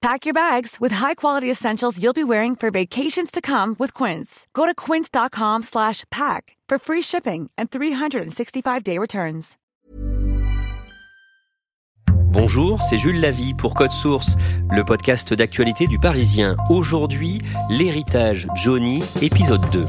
Pack your bags with high-quality essentials you'll be wearing for vacations to come with Quince. Go to quince.com slash pack for free shipping and 365-day returns. Bonjour, c'est Jules Lavie pour Code Source, le podcast d'actualité du Parisien. Aujourd'hui, l'héritage Johnny, épisode 2.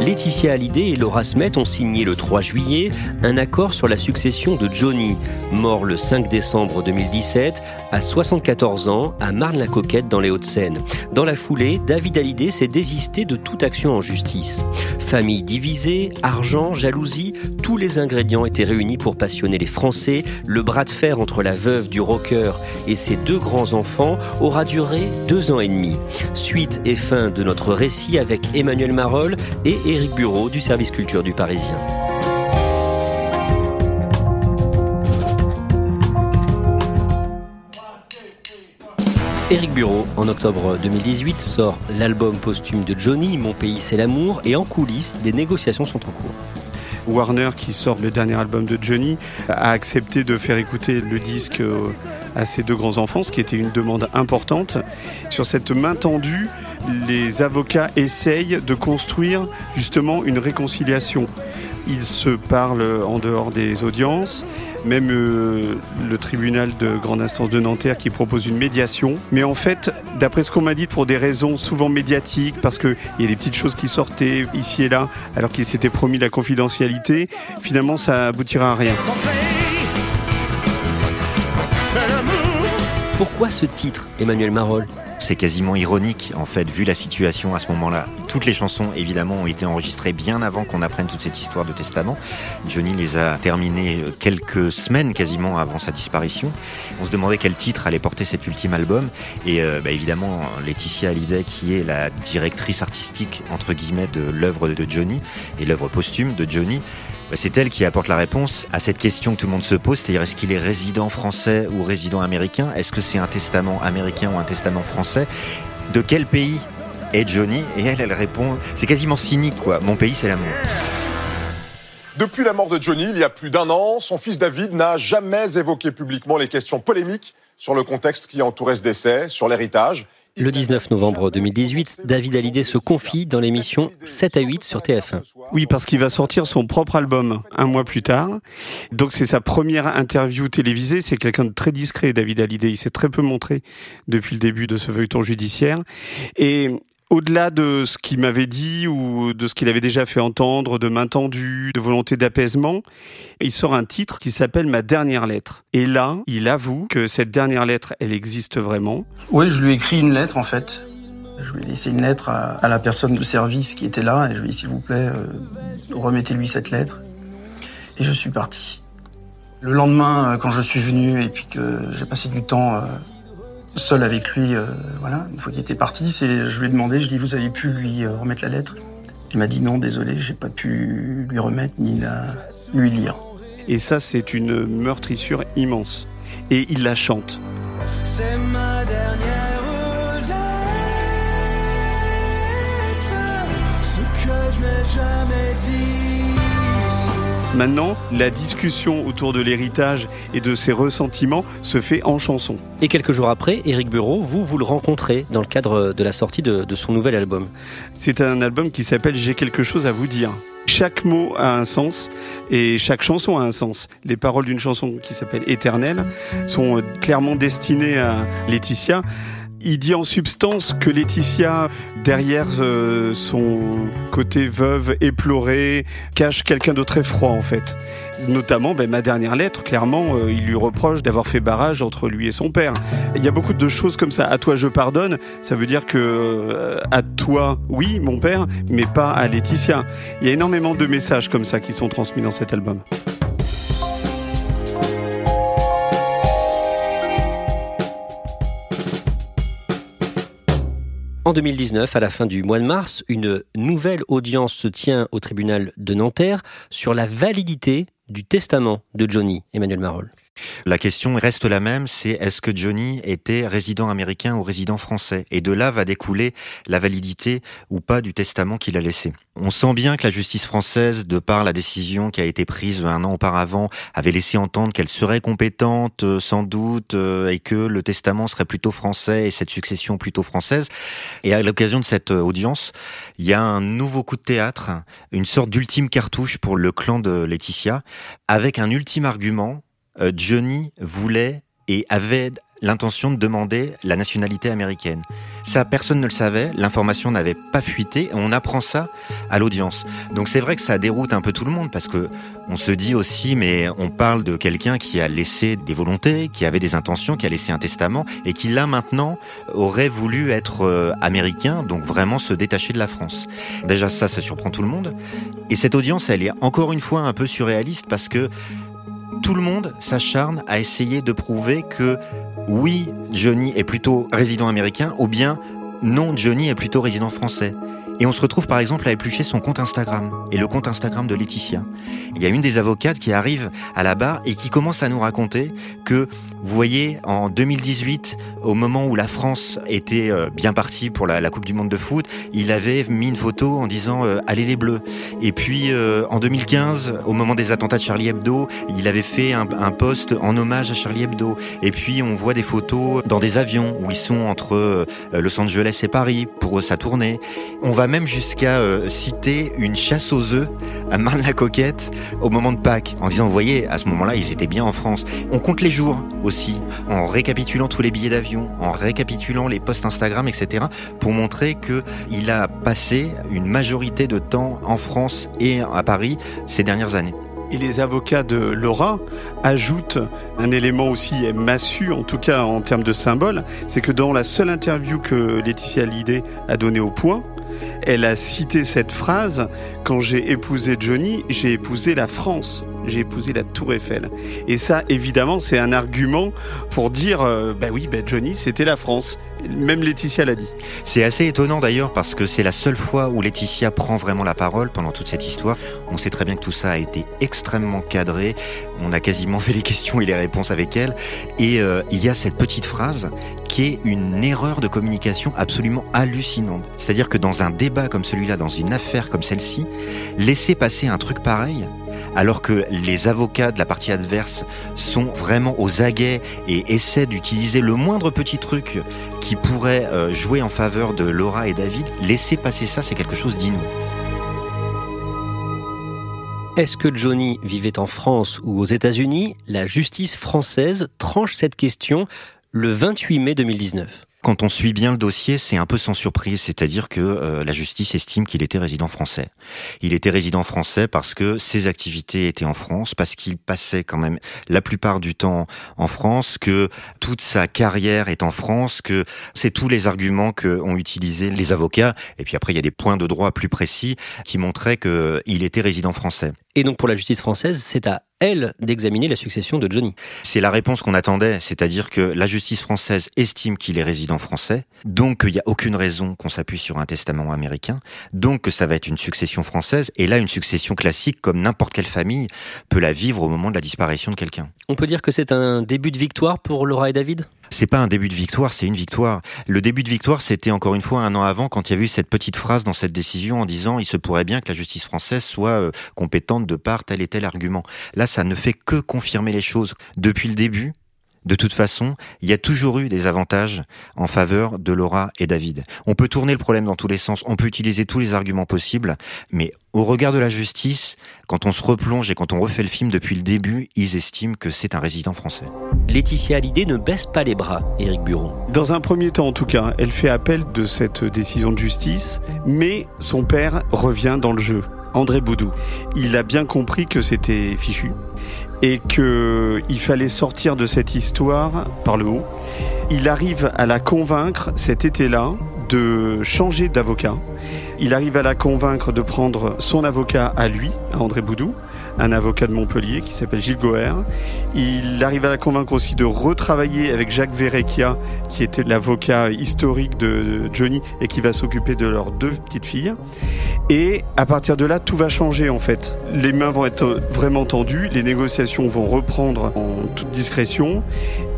Laetitia Hallyday et Laura Smet ont signé le 3 juillet un accord sur la succession de Johnny, mort le 5 décembre 2017 à 74 ans à Marne-la-Coquette dans les Hauts-de-Seine. Dans la foulée, David Hallyday s'est désisté de toute action en justice. Famille divisée, argent, jalousie, tous les ingrédients étaient réunis pour passionner les Français. Le bras de fer entre la veuve du rocker et ses deux grands-enfants aura duré deux ans et demi. Suite et fin de notre récit avec Emmanuel Marolles et Éric Bureau du service culture du Parisien. Éric Bureau, en octobre 2018, sort l'album posthume de Johnny, Mon pays c'est l'amour, et en coulisses, des négociations sont en cours. Warner, qui sort le dernier album de Johnny, a accepté de faire écouter le disque euh, à ses deux grands-enfants, ce qui était une demande importante. Sur cette main tendue, les avocats essayent de construire justement une réconciliation. Ils se parlent en dehors des audiences, même euh, le tribunal de grande instance de Nanterre qui propose une médiation. Mais en fait, d'après ce qu'on m'a dit, pour des raisons souvent médiatiques, parce qu'il y a des petites choses qui sortaient ici et là, alors qu'il s'était promis la confidentialité, finalement ça aboutira à rien. Pourquoi ce titre, Emmanuel Marolles c'est quasiment ironique en fait vu la situation à ce moment-là. Toutes les chansons évidemment ont été enregistrées bien avant qu'on apprenne toute cette histoire de testament. Johnny les a terminées quelques semaines quasiment avant sa disparition. On se demandait quel titre allait porter cet ultime album et euh, bah, évidemment Laetitia Hallyday qui est la directrice artistique entre guillemets de l'œuvre de Johnny et l'œuvre posthume de Johnny c'est elle qui apporte la réponse à cette question que tout le monde se pose, c'est-à-dire est-ce qu'il est résident français ou résident américain? Est-ce que c'est un testament américain ou un testament français? De quel pays est Johnny? Et elle, elle répond, c'est quasiment cynique quoi, mon pays c'est l'amour. Depuis la mort de Johnny, il y a plus d'un an, son fils David n'a jamais évoqué publiquement les questions polémiques sur le contexte qui entourait ce décès, sur l'héritage. Le 19 novembre 2018, David Hallyday se confie dans l'émission 7 à 8 sur TF1. Oui, parce qu'il va sortir son propre album un mois plus tard. Donc c'est sa première interview télévisée. C'est quelqu'un de très discret, David Hallyday. Il s'est très peu montré depuis le début de ce feuilleton judiciaire. Au-delà de ce qu'il m'avait dit ou de ce qu'il avait déjà fait entendre, de main tendue, de volonté d'apaisement, il sort un titre qui s'appelle Ma dernière lettre. Et là, il avoue que cette dernière lettre, elle existe vraiment. Oui, je lui ai écrit une lettre en fait. Je lui ai laissé une lettre à, la personne de service qui était là et je lui ai dit s'il vous plaît, euh, remettez-lui cette lettre. Et je suis parti. Le lendemain, euh, quand je suis venu et puis que j'ai passé du temps euh, seul avec lui, euh, voilà, une fois qu'il était parti, c'est, je lui ai demandé, je lui ai dit, vous avez pu lui euh, remettre la lettre? Il m'a dit non, désolé, j'ai pas pu lui remettre ni la, lui lire. Et ça, c'est une meurtrissure immense. Et il la chante. C'est ma dernière lettre, ce que je n'ai jamais dit. Maintenant, la discussion autour de l'héritage et de ses ressentiments se fait en chanson. Et quelques jours après, Éric Bureau, vous, vous le rencontrez dans le cadre de la sortie de, de son nouvel album. C'est un album qui s'appelle J'ai quelque chose à vous dire. Chaque mot a un sens et chaque chanson a un sens. Les paroles d'une chanson qui s'appelle Éternelle sont clairement destinées à Laetitia il dit en substance que Laetitia, derrière euh, son côté veuve éplorée, cache quelqu'un de très froid en fait. Notamment, ben, ma dernière lettre, clairement, euh, il lui reproche d'avoir fait barrage entre lui et son père. Il y a beaucoup de choses comme ça. À toi, je pardonne. Ça veut dire que euh, à toi, oui, mon père, mais pas à Laetitia. Il y a énormément de messages comme ça qui sont transmis dans cet album. En 2019, à la fin du mois de mars, une nouvelle audience se tient au tribunal de Nanterre sur la validité du testament de Johnny, Emmanuel Marol. La question reste la même, c'est est-ce que Johnny était résident américain ou résident français? Et de là va découler la validité ou pas du testament qu'il a laissé. On sent bien que la justice française, de par la décision qui a été prise un an auparavant, avait laissé entendre qu'elle serait compétente, euh, sans doute, euh, et que le testament serait plutôt français et cette succession plutôt française. Et à l'occasion de cette euh, audience, il y a un nouveau coup de théâtre, une sorte d'ultime cartouche pour le clan de Laetitia, avec un ultime argument Johnny voulait et avait l'intention de demander la nationalité américaine. Ça, personne ne le savait, l'information n'avait pas fuité, on apprend ça à l'audience. Donc c'est vrai que ça déroute un peu tout le monde, parce que on se dit aussi, mais on parle de quelqu'un qui a laissé des volontés, qui avait des intentions, qui a laissé un testament, et qui là maintenant aurait voulu être euh, américain, donc vraiment se détacher de la France. Déjà ça, ça surprend tout le monde. Et cette audience, elle est encore une fois un peu surréaliste, parce que tout le monde s'acharne à essayer de prouver que oui, Johnny est plutôt résident américain ou bien non, Johnny est plutôt résident français. Et on se retrouve par exemple à éplucher son compte Instagram et le compte Instagram de Laetitia. Il y a une des avocates qui arrive à la barre et qui commence à nous raconter que, vous voyez, en 2018, au moment où la France était euh, bien partie pour la, Coupe du Monde de foot, il avait mis une photo en disant euh, Allez les Bleus. Et puis euh, en 2015, au moment des attentats de Charlie Hebdo, il avait fait un, un post en hommage à Charlie Hebdo. Et puis on voit des photos dans des avions où ils sont entre Los Angeles et Paris pour sa tournée. On va même jusqu'à euh, citer une chasse aux œufs à Marne-la-Coquette au moment de Pâques, en disant, vous voyez, à ce moment-là, ils étaient bien en France. On compte les jours aussi, en récapitulant tous les billets d'avion, en récapitulant les posts Instagram, etc., pour montrer que il a passé une majorité de temps en France et à Paris ces dernières années. Et les avocats de Laura ajoutent un élément aussi massu, en tout cas en termes de symbole, c'est que dans la seule interview que Laetitia Hallyday a donnée au point, elle a cité cette phrase Quand j'ai épousé Johnny, j'ai épousé la France j'ai épousé la Tour Eiffel. Et ça, évidemment, c'est un argument pour dire, euh, bah oui, bah Johnny, c'était la France. Même Laetitia l'a dit. C'est assez étonnant d'ailleurs parce que c'est la seule fois où Laetitia prend vraiment la parole pendant toute cette histoire. On sait très bien que tout ça a été extrêmement cadré. On a quasiment fait les questions et les réponses avec elle. Et euh, il y a cette petite phrase qui est une erreur de communication absolument hallucinante. C'est-à-dire que dans un débat comme celui-là, dans une affaire comme celle-ci, laisser passer un truc pareil, alors que les avocats de la partie adverse sont vraiment aux aguets et essaient d'utiliser le moindre petit truc qui pourrait euh, jouer en faveur de Laura et David, laisser passer ça, c'est quelque chose d'inouï. Est-ce que Johnny vivait en France ou aux États-Unis? La justice française tranche cette question le 28 mai 2019. Quand on suit bien le dossier, c'est un peu sans surprise, c'est-à-dire que euh, la justice estime qu'il était résident français. Il était résident français parce que ses activités étaient en France, parce qu'il passait quand même la plupart du temps en France, que toute sa carrière est en France, que c'est tous les arguments que ont utilisé les avocats. Et puis après, il y a des points de droit plus précis qui montraient qu'il était résident français. Et donc pour la justice française, c'est à elle, d'examiner la succession de Johnny. C'est la réponse qu'on attendait, c'est-à-dire que la justice française estime qu'il est résident français, donc il n'y a aucune raison qu'on s'appuie sur un testament américain, donc que ça va être une succession française, et là une succession classique comme n'importe quelle famille peut la vivre au moment de la disparition de quelqu'un. On peut dire que c'est un début de victoire pour Laura et David? C'est pas un début de victoire, c'est une victoire. Le début de victoire, c'était encore une fois un an avant, quand il y a eu cette petite phrase dans cette décision en disant il se pourrait bien que la justice française soit euh, compétente de part tel et tel argument. Là, ça ne fait que confirmer les choses. Depuis le début, De toute façon, il y a toujours eu des avantages en faveur de Laura et David. On peut tourner le problème dans tous les sens, on peut utiliser tous les arguments possibles, mais au regard de la justice, quand on se replonge et quand on refait le film depuis le début, ils estiment que c'est un résident français. Laetitia Hallyday ne baisse pas les bras, Éric Buron. Dans un premier temps, en tout cas, elle fait appel de cette décision de justice, mais son père revient dans le jeu. André Boudou. Il a bien compris que c'était fichu et qu'il fallait sortir de cette histoire par le haut. Il arrive à la convaincre cet été-là de changer d'avocat. Il arrive à la convaincre de prendre son avocat à lui, à André Boudou, un avocat de Montpellier qui s'appelle Gilles Goher. Il arrive à la convaincre aussi de retravailler avec Jacques Verrecchia, qui était l'avocat historique de Johnny et qui va s'occuper de leurs deux petites filles. Et à partir de là, tout va changer en fait. Les mains vont être vraiment tendues, les négociations vont reprendre en toute discrétion.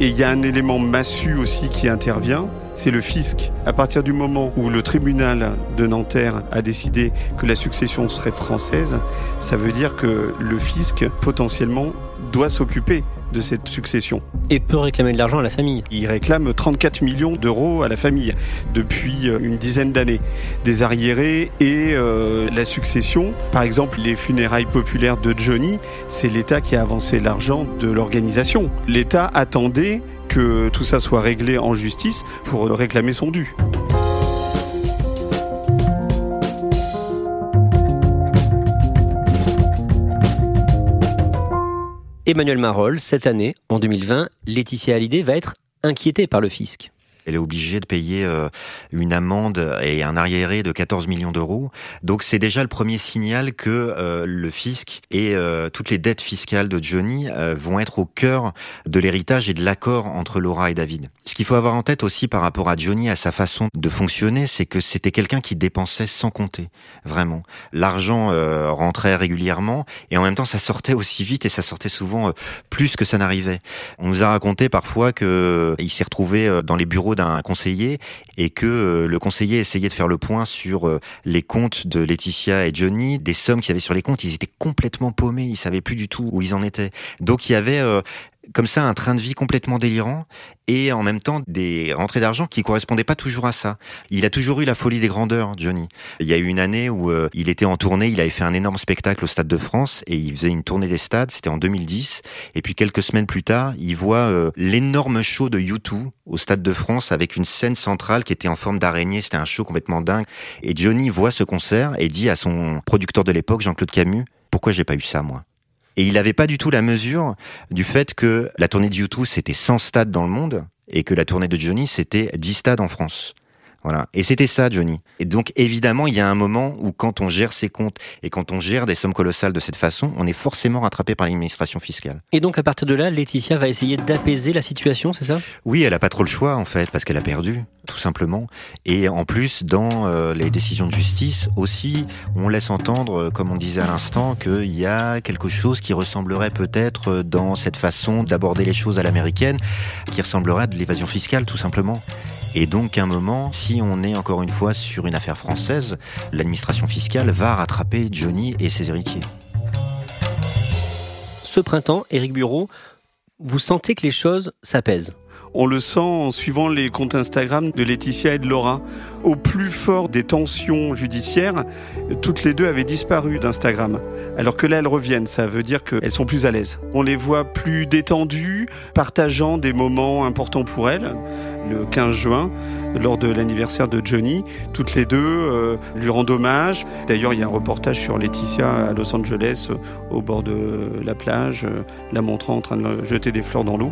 Et il y a un élément massu aussi qui intervient, c'est le fisc. À partir du moment où le tribunal de Nanterre a décidé que la succession serait française, ça veut dire que le fisc potentiellement doit s'occuper de cette succession. Et peut réclamer de l'argent à la famille. Il réclame 34 millions d'euros à la famille depuis euh, une dizaine d'années. Des arriérés et euh, la succession. Par exemple, les funérailles populaires de Johnny, c'est l'État qui a avancé l'argent de l'organisation. L'État attendait que tout ça soit réglé en justice pour réclamer son dû. Emmanuel Marolles, cette année, en 2020, Laetitia Hallyday va être inquiétée par le fisc. Elle est obligée de payer euh, une amende et un arriéré de 14 millions d'euros. Donc c'est déjà le premier signal que euh, le fisc et euh, toutes les dettes fiscales de Johnny vont être au cœur de l'héritage et de l'accord entre Laura et David. Ce qu'il faut avoir en tête aussi par rapport à Johnny, à sa façon de fonctionner, c'est que c'était quelqu'un qui dépensait sans compter, vraiment. L'argent rentrait régulièrement et en même temps ça sortait aussi vite et ça sortait souvent plus que ça n'arrivait. On nous a raconté parfois que il s'est retrouvé dans les bureaux d'un conseiller et que euh, le conseiller essayait de faire le point sur euh, les comptes de Laetitia et Johnny, des sommes qu'il y avait sur les comptes, ils étaient complètement paumés, ils savaient plus du tout où ils en étaient. Donc il y avait euh, comme ça un train de vie complètement délirant et en même temps des rentrées d'argent qui correspondaient pas toujours à ça. Il a toujours eu la folie des grandeurs, Johnny. Il y a eu une année où euh, il était en tournée, il avait fait un énorme spectacle au Stade de France et il faisait une tournée des stades, c'était en 2010. Et puis quelques semaines plus tard, il voit euh, l'énorme show de U2 au Stade de France avec une scène centrale qui était en forme d'araignée, c'était un show complètement dingue. Et Johnny voit ce concert et dit à son producteur de l'époque, Jean-Claude Camus, pourquoi j'ai pas eu ça moi? Et il n'avait pas du tout la mesure du fait que la tournée de YouTube, c'était 100 stades dans le monde et que la tournée de Johnny, c'était 10 stades en France. Voilà. Et c'était ça, Johnny. Et donc, évidemment, il y a un moment où quand on gère ses comptes et quand on gère des sommes colossales de cette façon, on est forcément rattrapé par l'administration fiscale. Et donc, à partir de là, Laetitia va essayer d'apaiser la situation, c'est ça? Oui, elle a pas trop le choix, en fait, parce qu'elle a perdu, tout simplement. Et en plus, dans euh, les décisions de justice aussi, on laisse entendre, euh, comme on disait à l'instant, qu'il y a quelque chose qui ressemblerait peut-être euh, dans cette façon d'aborder les choses à l'américaine, qui ressemblerait à de l'évasion fiscale, tout simplement. Et donc, à un moment, si on est encore une fois sur une affaire française, l'administration fiscale va rattraper Johnny et ses héritiers. Ce printemps, Éric Bureau, vous sentez que les choses s'apaisent on le sent en suivant les comptes Instagram de Laetitia et de Laura. Au plus fort des tensions judiciaires, toutes les deux avaient disparu d'Instagram. Alors que là, elles reviennent. Ça veut dire qu'elles sont plus à l'aise. On les voit plus détendues, partageant des moments importants pour elles le 15 juin lors de l'anniversaire de Johnny. Toutes les deux euh, lui rendent hommage. D'ailleurs, il y a un reportage sur Laetitia à Los Angeles, euh, au bord de la plage, euh, la montrant en train de jeter des fleurs dans l'eau.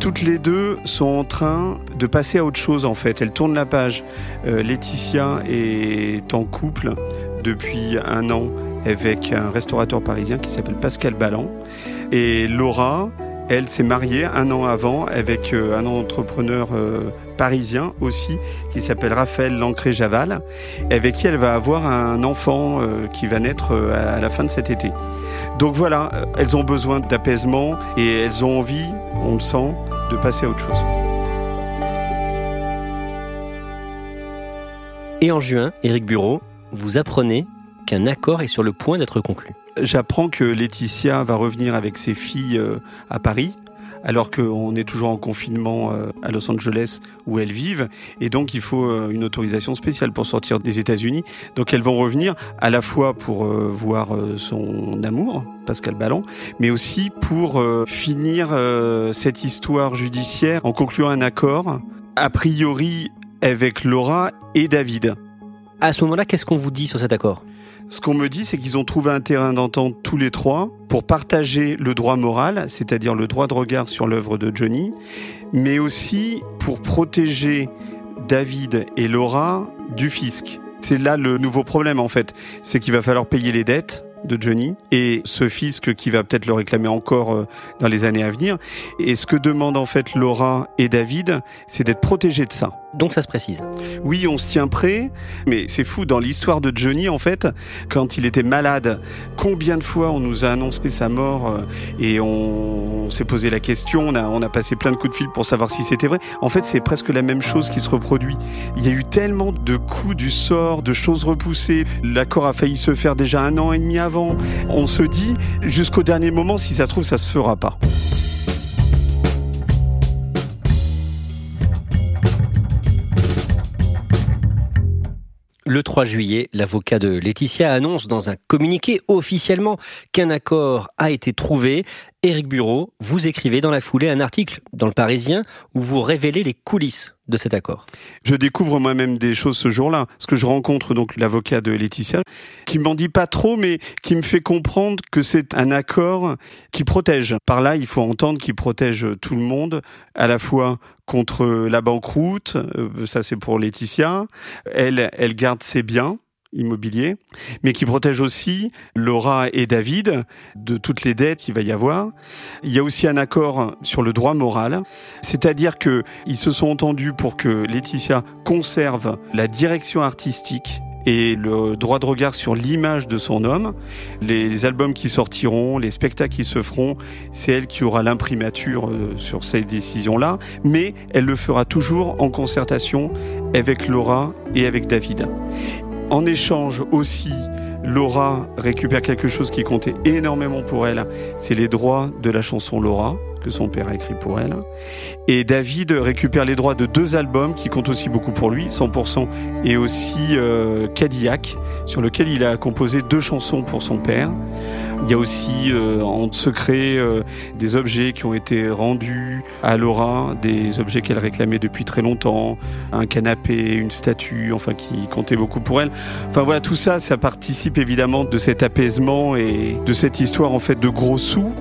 Toutes les deux sont en train de passer à autre chose en fait. Elles tournent la page. Laetitia est en couple depuis un an avec un restaurateur parisien qui s'appelle Pascal Ballan. Et Laura, elle s'est mariée un an avant avec euh, un entrepreneur euh, parisien aussi qui s'appelle Raphaël Lancré-Javal, avec qui elle va avoir un enfant euh, qui va naître à la fin de cet été. Donc voilà, elles ont besoin d'apaisement et elles ont envie, on le sent, de passer à autre chose. Et en juin, Éric Bureau, vous apprenez qu'un accord est sur le point d'être conclu. J'apprends que Laetitia va revenir avec ses filles euh, à Paris alors qu'on est toujours en confinement euh, à Los Angeles où elles vivent. Et donc, il faut euh, une autorisation spéciale pour sortir des États-Unis. Donc, elles vont revenir à la fois pour euh, voir son amour, Pascal Ballon, mais aussi pour finir cette histoire judiciaire en concluant un accord, a priori avec Laura et David. À ce moment-là, qu'est-ce qu'on vous dit sur cet accord? Ce qu'on me dit, c'est qu'ils ont trouvé un terrain d'entente tous les trois pour partager le droit moral, c'est-à-dire le droit de regard sur l'œuvre de Johnny, mais aussi pour protéger David et Laura du fisc. C'est là le nouveau problème en fait, c'est qu'il va falloir payer les dettes de Johnny et ce fisc qui va peut-être le réclamer encore euh, dans les années à venir. Et ce que demandent en fait Laura et David, c'est d'être protégés de ça. Donc ça se précise. Oui, on se tient prêt, mais c'est fou dans l'histoire de Johnny en fait, quand il était malade, combien de fois on nous a annoncé sa mort euh, et on, s'est posé la question, on a, on a passé plein de coups de fil pour savoir si c'était vrai. En fait, c'est presque la même chose qui se reproduit. Il y a eu tellement de coups du sort, de choses repoussées. L'accord a failli se faire déjà un an et demi avant. On se dit jusqu'au dernier moment, si ça se trouve, ça se fera pas. Le 3 juillet, l'avocat de Laetitia annonce dans un communiqué officiellement qu'un accord a été trouvé. Éric Bureau, vous écrivez dans la foulée un article dans le Parisien où vous révélez les coulisses de cet accord. Je découvre moi-même des choses ce jour-là, parce que je rencontre donc l'avocat de Laetitia, qui m'en dit pas trop, mais qui me fait comprendre que c'est un accord qui protège. Par là, il faut entendre qu'il protège tout le monde, à la fois contre la banqueroute, euh, ça c'est pour Laetitia, elle, elle garde ses biens, immobilier, mais qui protège aussi Laura et David de toutes les dettes qu'il va y avoir. Il y a aussi un accord sur le droit moral, c'est-à-dire que ils se sont entendus pour que Laetitia conserve la direction artistique et le droit de regard sur l'image de son homme. Les, albums qui sortiront, les spectacles qui se feront, c'est elle qui aura l'imprimature euh, sur ces décisions-là, mais elle le fera toujours en concertation avec Laura et avec David. En échange aussi, Laura récupère quelque chose qui comptait énormément pour elle, c'est les droits de la chanson Laura que son père a écrit pour elle. Et David récupère les droits de deux albums qui comptent aussi beaucoup pour lui, 100% et aussi euh, Cadillac, sur lequel il a composé deux chansons pour son père. Il y a aussi euh, en secret euh, des objets qui ont été rendus à Laura, des objets qu'elle réclamait depuis très longtemps, un canapé, une statue, enfin qui comptait beaucoup pour elle. Enfin voilà, tout ça, ça participe évidemment de cet apaisement et de cette histoire en fait de gros sous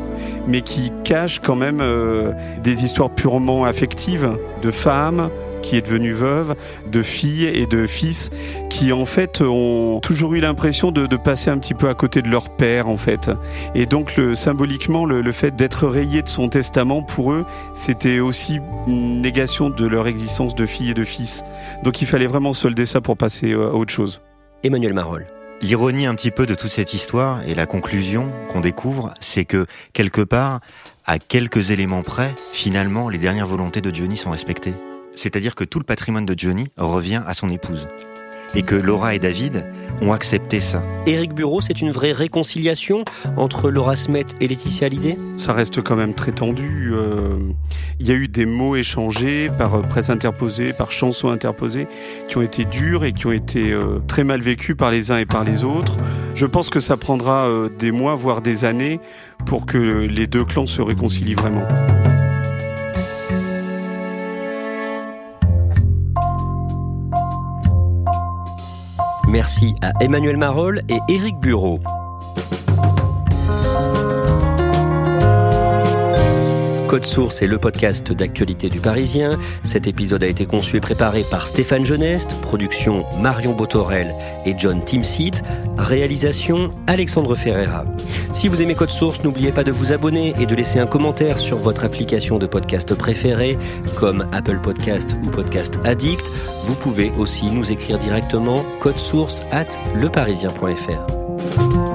mais qui cache quand même euh, des histoires purement affectives de femmes, qui est devenue veuve, de filles et de fils qui en fait ont toujours eu l'impression de, passer un petit peu à côté de leur père en fait. Et donc symboliquement le, fait d'être rayé de son testament pour eux, c'était aussi une négation de leur existence de fille et de fils. Donc il fallait vraiment solder ça pour passer euh, à autre chose. Emmanuel Marolles. L'ironie un petit peu de toute cette histoire et la conclusion qu'on découvre, c'est que quelque part, à quelques éléments près, finalement, les dernières volontés de Johnny sont respectées. C'est-à-dire que tout le patrimoine de Johnny revient à son épouse. Et que Laura et David ont accepté ça. Éric Bureau, c'est une vraie réconciliation entre Laura Smet et Laetitia Hallyday? Ça reste quand même très tendu. Euh, il y a eu des mots échangés par presse interposée, par chansons interposées, qui ont été durs et qui ont été euh, très mal vécus par les uns et par les autres. Je pense que ça prendra euh, des mois, voire des années, pour que les deux clans se réconcilient vraiment. Merci à Emmanuel Marolles et Éric Bureau. Code Source est le podcast d'actualité du Parisien. Cet épisode a été conçu et préparé par Stéphane Geneste, production Marion Botorel et John Timsit, réalisation Alexandre Ferreira. Si vous aimez Code Source, n'oubliez pas de vous abonner et de laisser un commentaire sur votre application de podcast préférée, comme Apple Podcast ou Podcast Addict. Vous pouvez aussi nous écrire directement source at leparisien.fr.